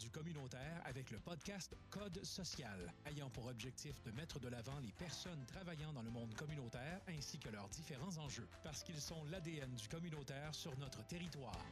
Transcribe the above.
Du communautaire avec le podcast Code social, ayant pour objectif de mettre de l'avant les personnes travaillant dans le monde communautaire ainsi que leurs différents enjeux, parce qu'ils sont l'ADN du communautaire sur notre territoire.